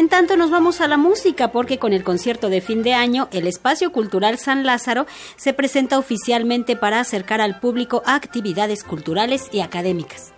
En tanto nos vamos a la música porque con el concierto de fin de año, el Espacio Cultural San Lázaro se presenta oficialmente para acercar al público a actividades culturales y académicas.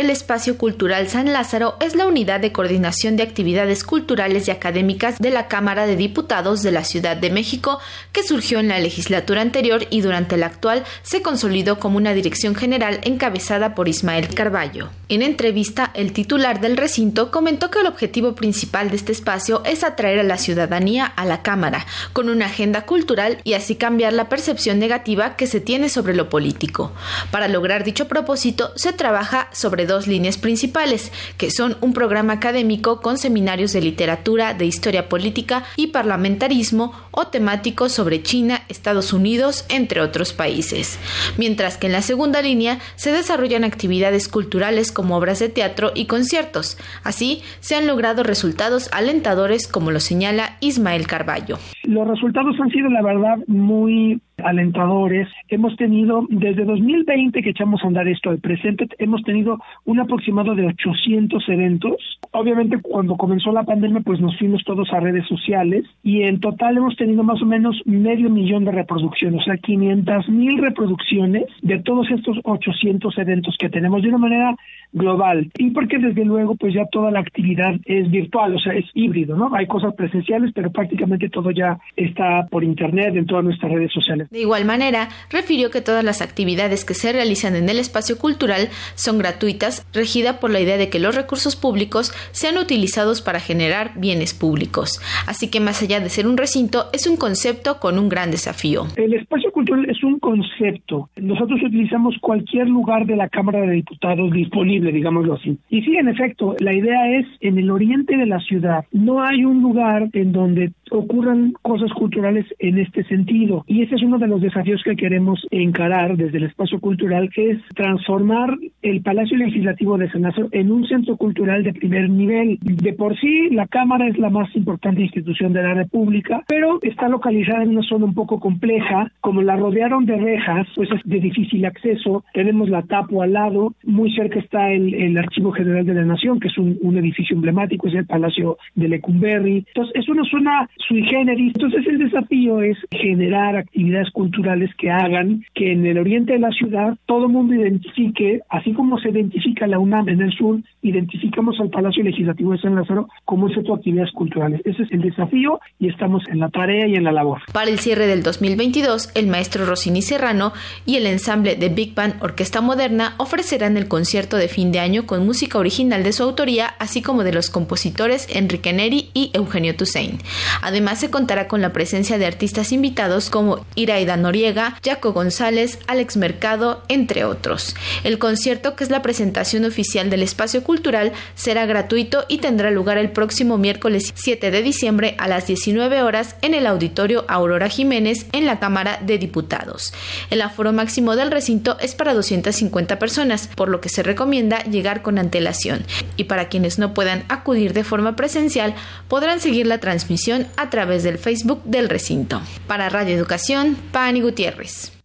El Espacio Cultural San Lázaro es la unidad de coordinación de actividades culturales y académicas de la Cámara de Diputados de la Ciudad de México, que surgió en la legislatura anterior y durante la actual se consolidó como una dirección general encabezada por Ismael Carballo. En entrevista, el titular del recinto comentó que el objetivo principal de este espacio es atraer a la ciudadanía a la Cámara, con una agenda cultural y así cambiar la percepción negativa que se tiene sobre lo político. Para lograr dicho propósito, se trabaja sobre dos líneas principales, que son un programa académico con seminarios de literatura, de historia política y parlamentarismo o temáticos sobre China, Estados Unidos, entre otros países. Mientras que en la segunda línea se desarrollan actividades culturales como obras de teatro y conciertos. Así, se han logrado resultados alentadores como lo señala Ismael Carballo. Los resultados han sido, la verdad, muy alentadores. Hemos tenido, desde 2020 que echamos a andar esto al presente, hemos tenido un aproximado de 800 eventos. Obviamente cuando comenzó la pandemia pues nos fuimos todos a redes sociales y en total hemos tenido más o menos medio millón de reproducciones, o sea, 500 mil reproducciones de todos estos 800 eventos que tenemos de una manera global. Y porque desde luego pues ya toda la actividad es virtual, o sea, es híbrido, ¿no? Hay cosas presenciales, pero prácticamente todo ya está por internet en todas nuestras redes sociales. De igual manera, refirió que todas las actividades que se realizan en el espacio cultural son gratuitas, regida por la idea de que los recursos públicos sean utilizados para generar bienes públicos. Así que más allá de ser un recinto, es un concepto con un gran desafío. El espacio cultural concepto. Nosotros utilizamos cualquier lugar de la Cámara de Diputados disponible digámoslo así. Y sí, en efecto, la idea es en el oriente de la ciudad. No hay un lugar en donde ocurran cosas culturales en este sentido. Y ese es uno de los desafíos que queremos encarar desde el espacio cultural, que es transformar el Palacio Legislativo de San Lázaro en un centro cultural de primer nivel. De por sí, la Cámara es la más importante institución de la República, pero está localizada en una zona un poco compleja. Como la rodearon de rejas, pues es de difícil acceso. Tenemos la Tapo al lado, muy cerca está el, Archivo General de la Nación, que es un, edificio emblemático, es el Palacio de Lecumberri. Entonces, es una zona sui generis. Entonces, el desafío es generar actividades culturales que hagan que en el oriente de la ciudad todo el mundo identifique, así como se identifica la UNAM en el sur, identificamos al Palacio Legislativo de San Lázaro como un centro de actividades culturales. Ese es el desafío y estamos en la tarea y en la labor. Para el cierre del 2022, el maestro Rossini Serrano y el ensamble de Big Band Orquesta Moderna ofrecerán el concierto de fin de año con música original de su autoría, así como de los compositores Enrique Neri y Eugenio Toussaint. Además, se contará con la presencia de artistas invitados como Iraida Noriega, Jaco González, Alex Mercado, entre otros. El concierto, que es la presentación oficial del espacio cultural, será gratuito y tendrá lugar el próximo miércoles 7 de diciembre a las 19 horas en el auditorio Aurora Jiménez en la Cámara de Diputados. El aforo máximo del recinto es para 250 personas, por lo que se recomienda llegar con antelación y para quienes no puedan acudir de forma presencial podrán seguir la transmisión a través del Facebook del recinto. Para Radio Educación, Pani Gutiérrez.